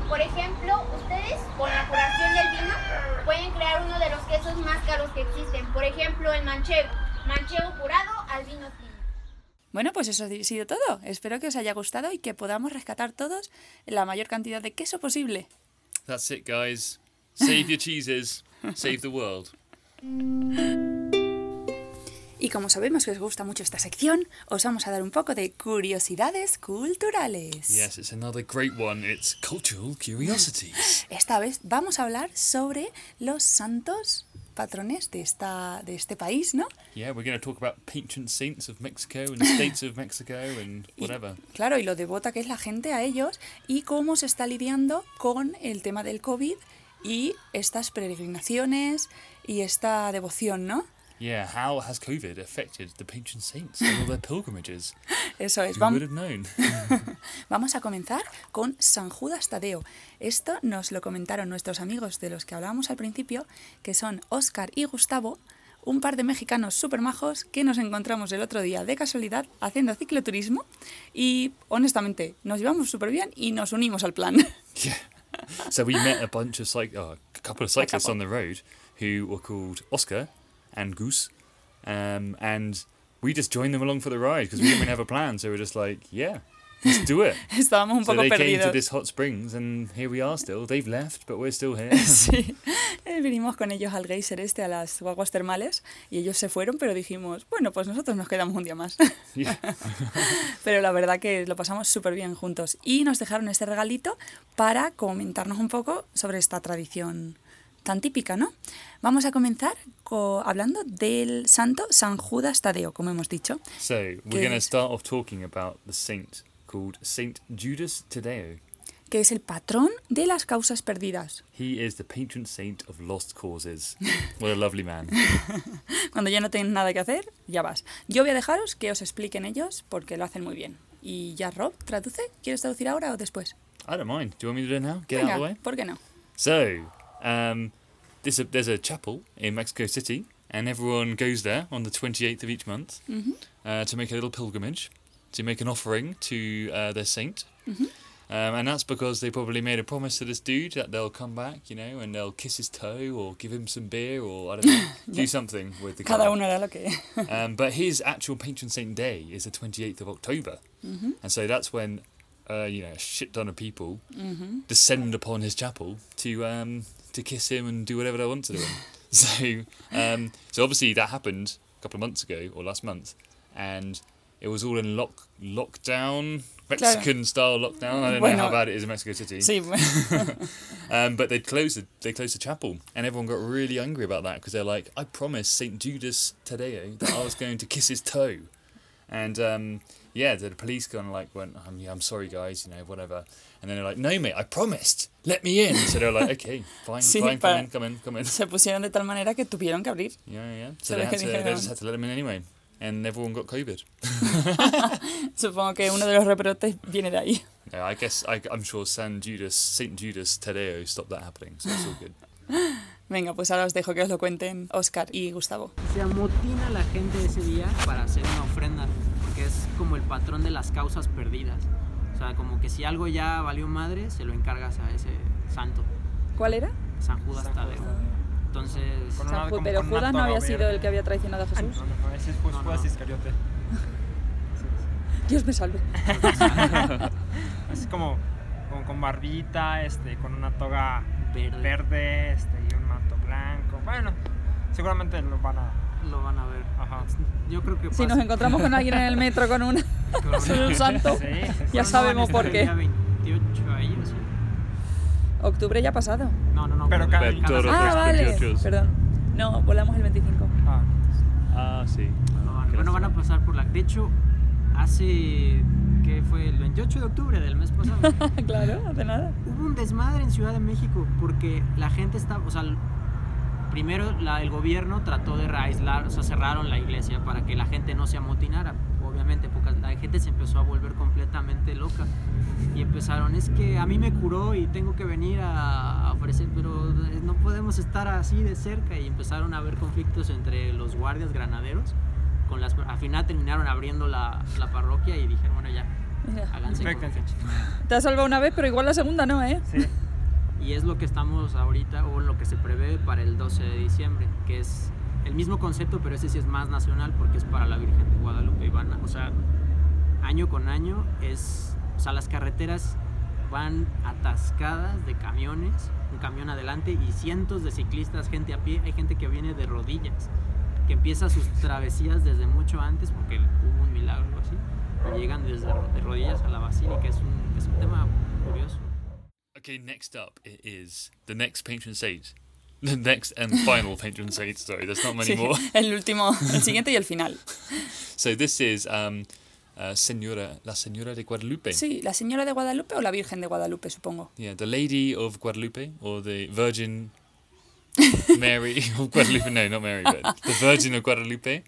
Speaker 10: Por ejemplo, ustedes con la curación del vino pueden crear uno de los quesos más caros que existen. Por ejemplo, el manchego. Manchego curado al vino tinto.
Speaker 2: Bueno, pues eso ha sido todo. Espero que os haya gustado y que podamos rescatar todos la mayor cantidad de queso posible.
Speaker 1: That's it, guys. Save your cheeses. Save the world.
Speaker 2: Y como sabemos que os gusta mucho esta sección, os vamos a dar un poco de curiosidades culturales.
Speaker 1: Yes, it's another great one. It's cultural curiosities.
Speaker 2: Esta vez vamos a hablar sobre los santos patrones de, esta, de este país, ¿no?
Speaker 1: Yeah, we're going to talk about patron saints of Mexico and states of Mexico and
Speaker 2: Y,
Speaker 1: whatever.
Speaker 2: claro, y lo devota que es la gente a ellos y cómo se está lidiando con el tema del COVID y estas peregrinaciones y esta devoción, ¿no?
Speaker 1: Yeah, how has COVID affected the patron saints and all their pilgrimages?
Speaker 2: Eso es, vam-
Speaker 1: would have known?
Speaker 2: Vamos a comenzar con San Judas Tadeo. Esto nos lo comentaron nuestros amigos de los que hablábamos al principio, que son Óscar y Gustavo, un par de mexicanos súper majos que nos encontramos el otro día de casualidad haciendo cicloturismo y honestamente nos llevamos súper bien y nos unimos al plan.
Speaker 1: Yeah. So we met a bunch of cyc- oh, a couple of cyclists
Speaker 2: couple.
Speaker 1: on the road who were called Oscar and Goose, um, and we just joined them along for the ride because we didn't really have a plan. So we're just like, yeah, let's do it.
Speaker 2: Estábamos un
Speaker 1: so
Speaker 2: poco
Speaker 1: they came to
Speaker 2: perdidos.
Speaker 1: this hot springs, and here we are still. They've left, but we're still here.
Speaker 2: Sí, Eh, vinimos con ellos al geyser este, a las aguas termales, y ellos se fueron, pero dijimos, bueno, pues nosotros nos quedamos un día más.
Speaker 1: yeah.
Speaker 2: Pero la verdad que lo pasamos súper bien juntos. Y nos dejaron este regalito para comentarnos un poco sobre esta tradición tan típica, ¿no? Vamos a comenzar co- hablando del santo San Judas Tadeo, como hemos dicho.
Speaker 1: So we're
Speaker 2: Que-
Speaker 1: going to start off talking about the saint called Saint Judas Tadeo.
Speaker 2: que es el patrón de las causas perdidas.
Speaker 1: He is the patron saint of lost causes. What a lovely man.
Speaker 2: Cuando ya no tienen nada que hacer, ya vas. Yo voy a dejaros que os expliquen ellos porque lo hacen muy bien. Y ya Rob, traduce. ¿Quieres traducir ahora o después?
Speaker 1: I don't mind. Do you want me to do it now? Get out
Speaker 2: Venga,
Speaker 1: of the way.
Speaker 2: ¿por qué no?
Speaker 1: So, um, there's a, there's a chapel in Mexico City, and everyone goes there on the 28th of each month uh, to make a little pilgrimage, to make an offering to uh, their saint. Um, and that's because they probably made a promise to this dude that they'll come back, you know, and they'll kiss his toe or give him some beer or I don't know, do something with the guy.
Speaker 2: Cada uno hará lo que...
Speaker 1: Um, but his actual patron saint day is the 28th of October. And so that's when, uh, you know, a shit ton of people descend upon his chapel to um, to kiss him and do whatever they want to do so, um, so obviously that happened a couple of months ago or last month. And it was all in lock lockdown, Mexican style lockdown. I don't know
Speaker 2: Bueno.
Speaker 1: how bad it is in Mexico City. Um, but they closed the, they closed the chapel, and everyone got really angry about that because they're like, "I promised Saint Judas Tadeo that I was going to kiss his toe," and um, yeah, the police kind of like went, um, "Yeah, I'm sorry, guys, you know, whatever." And then they're like, "No, mate, I promised. Let me in." So they're like, "Okay, fine,
Speaker 2: Sí,
Speaker 1: fine,
Speaker 2: para-
Speaker 1: come in, come in, come in."
Speaker 2: se pusieron de tal manera que tuvieron que abrir.
Speaker 1: Yeah, yeah.
Speaker 2: So
Speaker 1: So they, had to, they just had to let them in anyway, and everyone got COVID.
Speaker 2: Supongo que uno de los rebrotes viene de ahí.
Speaker 1: Yeah, I guess I, I'm sure San Judas, Saint Judas Tadeo stopped that happening, so it's all good.
Speaker 2: Venga, pues ahora os dejo que os lo cuenten Oscar y Gustavo.
Speaker 11: Se amotina la gente ese día para hacer una ofrenda, porque es como el patrón de las causas perdidas. O sea, como que si algo ya valió madre, se lo encargas a ese santo,
Speaker 4: ¿Cuál era?
Speaker 11: San Judas
Speaker 5: San
Speaker 11: Tadeo.
Speaker 5: Judas Tadeo.
Speaker 11: Entonces,
Speaker 5: Con
Speaker 4: San Ju- pero Judas no había sido
Speaker 5: verde.
Speaker 4: el que había traicionado a Jesús.
Speaker 5: No, no, no, ese es Ju-
Speaker 11: No, no.
Speaker 5: Judas Iscariote.
Speaker 4: Dios me salve.
Speaker 5: Así como, como con barbita, este, con una toga
Speaker 11: verde.
Speaker 5: verde este, y. Bueno, seguramente lo van a
Speaker 11: lo van a ver.
Speaker 12: Ajá.
Speaker 11: Yo creo que
Speaker 2: Si nos encontramos con alguien en el metro con una
Speaker 11: con
Speaker 2: un santo,
Speaker 12: Sí, sí, sí.
Speaker 2: ya sabemos por
Speaker 11: el
Speaker 2: qué.
Speaker 11: día 28 ahí, o.
Speaker 2: Octubre ya ha pasado.
Speaker 11: No, no, no.
Speaker 12: Pero
Speaker 11: cada-
Speaker 12: cada-
Speaker 11: cada
Speaker 2: Ah, vale.
Speaker 1: 28.
Speaker 2: Perdón. No, volamos el 25.
Speaker 12: Ah,
Speaker 1: Ah, sí.
Speaker 11: No bueno, van a pasar por la. De hecho, hace. ¿Qué fue? El 28 de octubre del mes pasado.
Speaker 2: claro, hace nada.
Speaker 11: Hubo un desmadre en Ciudad de México porque la gente estaba. O sea, primero la, el gobierno trató de aislar, o sea, cerraron la iglesia para que la gente no se amotinara. Obviamente, porque la gente se empezó a volver completamente loca. Y empezaron, es que a mí me curó y tengo que venir a ofrecer, pero eh, no podemos estar así de cerca. Y empezaron a haber conflictos entre los guardias granaderos. Con las, al final terminaron abriendo la, la parroquia y dijeron, bueno, ya,
Speaker 2: Mira,
Speaker 11: háganse con
Speaker 12: Vénganse.
Speaker 2: te has salvado una vez, pero igual la segunda no, ¿eh?
Speaker 12: sí.
Speaker 11: Y es lo que estamos ahorita, o lo que se prevé para el 12 de diciembre, que es el mismo concepto, pero ese sí es más nacional porque es para la Virgen de Guadalupe. Y van, o sea, año con año es, o sea, las carreteras van atascadas de camiones, un camión adelante y cientos de ciclistas, gente a pie, hay gente que viene de rodillas, que empieza sus travesías desde mucho antes porque hubo un milagro así, y llegan desde de rodillas a la basílica, es un, es un tema curioso.
Speaker 1: Okay, next up it is the next patron saint. The next and final patron saint. Sorry, there's not many
Speaker 2: Sí,
Speaker 1: more.
Speaker 2: el último, el siguiente y el final.
Speaker 1: So this is um, uh, Senora, la Señora de Guadalupe.
Speaker 2: Sí, la señora de Guadalupe o la Virgen de Guadalupe, supongo.
Speaker 1: Yeah, the Lady of Guadalupe, or the Virgin Mary of Guadalupe. No, not Mary, but the Virgin of Guadalupe.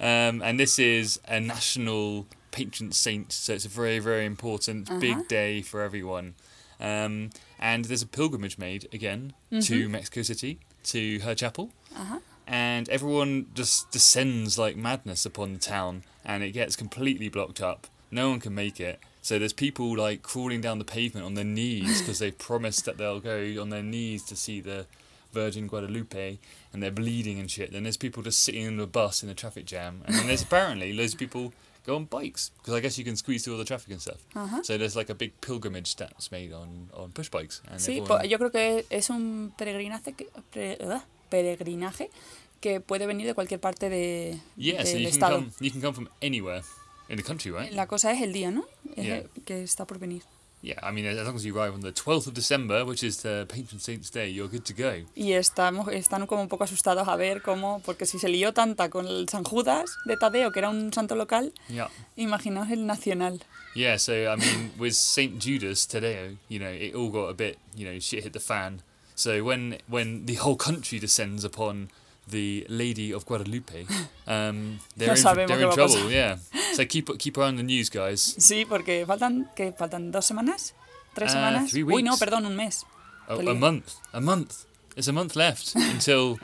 Speaker 1: Um, and this is a national patron saint, so it's a very, very important
Speaker 2: Uh-huh.
Speaker 1: big day for everyone. Um, and there's a pilgrimage made again to Mexico City to her chapel.
Speaker 2: Ajá.
Speaker 1: and everyone just descends like madness upon the town and it gets completely blocked up. No one can make it. So there's people like crawling down the pavement on their knees because they've promised that they'll go on their knees to see the virgin guadalupe and they're bleeding and shit. Then there's people just sitting in the bus in a traffic jam. And then there's apparently loads of people go on bikes because i guess you can squeeze through all the traffic and stuff
Speaker 2: Ajá.
Speaker 1: so there's like a big pilgrimage that's made on on push bikes and
Speaker 2: Sí,
Speaker 1: everyone-
Speaker 2: po- yo creo que es un peregrinaje que, pre- peregrinaje que puede venir de cualquier parte de,
Speaker 1: yeah so
Speaker 2: del
Speaker 1: you can
Speaker 2: estado.
Speaker 1: come you can come from anywhere in the country right
Speaker 2: La cosa es el día, ¿no? Es
Speaker 1: Yeah.
Speaker 2: el que está por venir.
Speaker 1: Yeah, I mean, as long as you arrive on the 12th of December, which is the patron saint's day, you're good to go.
Speaker 2: Y estamos, están como un poco asustados a ver cómo, porque si se lió tanta con el San Judas de Tadeo, que era un santo local,
Speaker 1: Yeah.
Speaker 2: imaginaos el nacional.
Speaker 1: Yeah, so, I mean, with St. Judas today, you know, it all got a bit, you know, shit hit the fan. So when when the whole country descends upon the Lady of Guadalupe, um, they're,
Speaker 2: Ya
Speaker 1: in, they're in trouble, yeah. So keep keep on the news, guys.
Speaker 2: Sí, porque faltan, ¿qué? ¿Faltan dos semanas? ¿Tres
Speaker 1: Uh,
Speaker 2: semanas?
Speaker 1: three
Speaker 2: Uy, no,
Speaker 1: weeks.
Speaker 2: perdón, un mes.
Speaker 1: A, a month, a month. There's a month left until,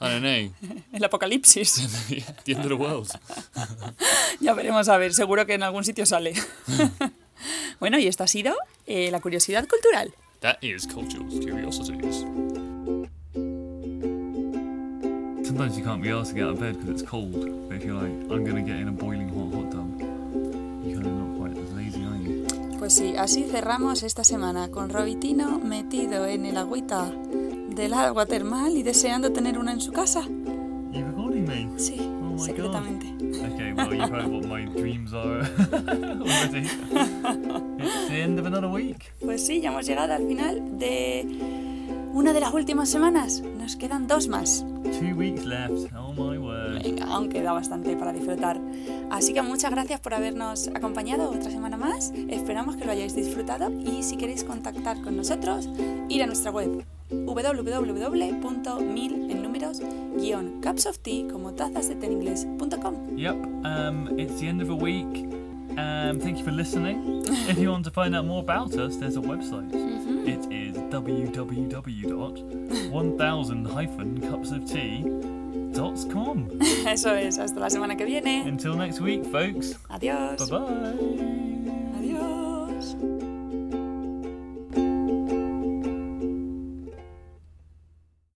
Speaker 1: I don't know,
Speaker 2: El apocalipsis.
Speaker 1: the end of the world.
Speaker 2: ya veremos a ver, seguro que en algún sitio sale. bueno, y esto ha sido eh, la curiosidad cultural.
Speaker 1: That is cultural curiosities. Sometimes you can't be asked to get out of bed because it's cold. But if you're like, I'm gonna get in a boiling hot hot tub, you're kind of not quite as lazy, are you?
Speaker 2: Pues sí, así cerramos esta semana con Robitino metido en el agüita del agua termal y deseando tener una en su casa.
Speaker 1: You recording me?
Speaker 2: Sí,
Speaker 1: Oh my God.
Speaker 2: secretamente.
Speaker 1: Okay, well you've heard what my dreams are already. it's the end of another week.
Speaker 2: Pues sí, ya hemos llegado al final de una de las últimas semanas. Nos quedan dos más.
Speaker 1: Two weeks left. Oh my word.
Speaker 2: Venga, aún queda bastante para disfrutar. Así que muchas gracias por habernos acompañado otra semana más. Esperamos que lo hayáis disfrutado y si queréis contactar con nosotros, ir a nuestra web www.mil en números guion cups of tea como tazas de té en inglés.com.
Speaker 13: Yep, um, it's the end of a week. Um, thank you for listening. if you want to find out more about us, there's a website. It is www.1000-cupsoftea.com.
Speaker 2: Eso es, hasta la semana que viene.
Speaker 13: Until next week, folks.
Speaker 2: Adiós.
Speaker 13: Bye bye.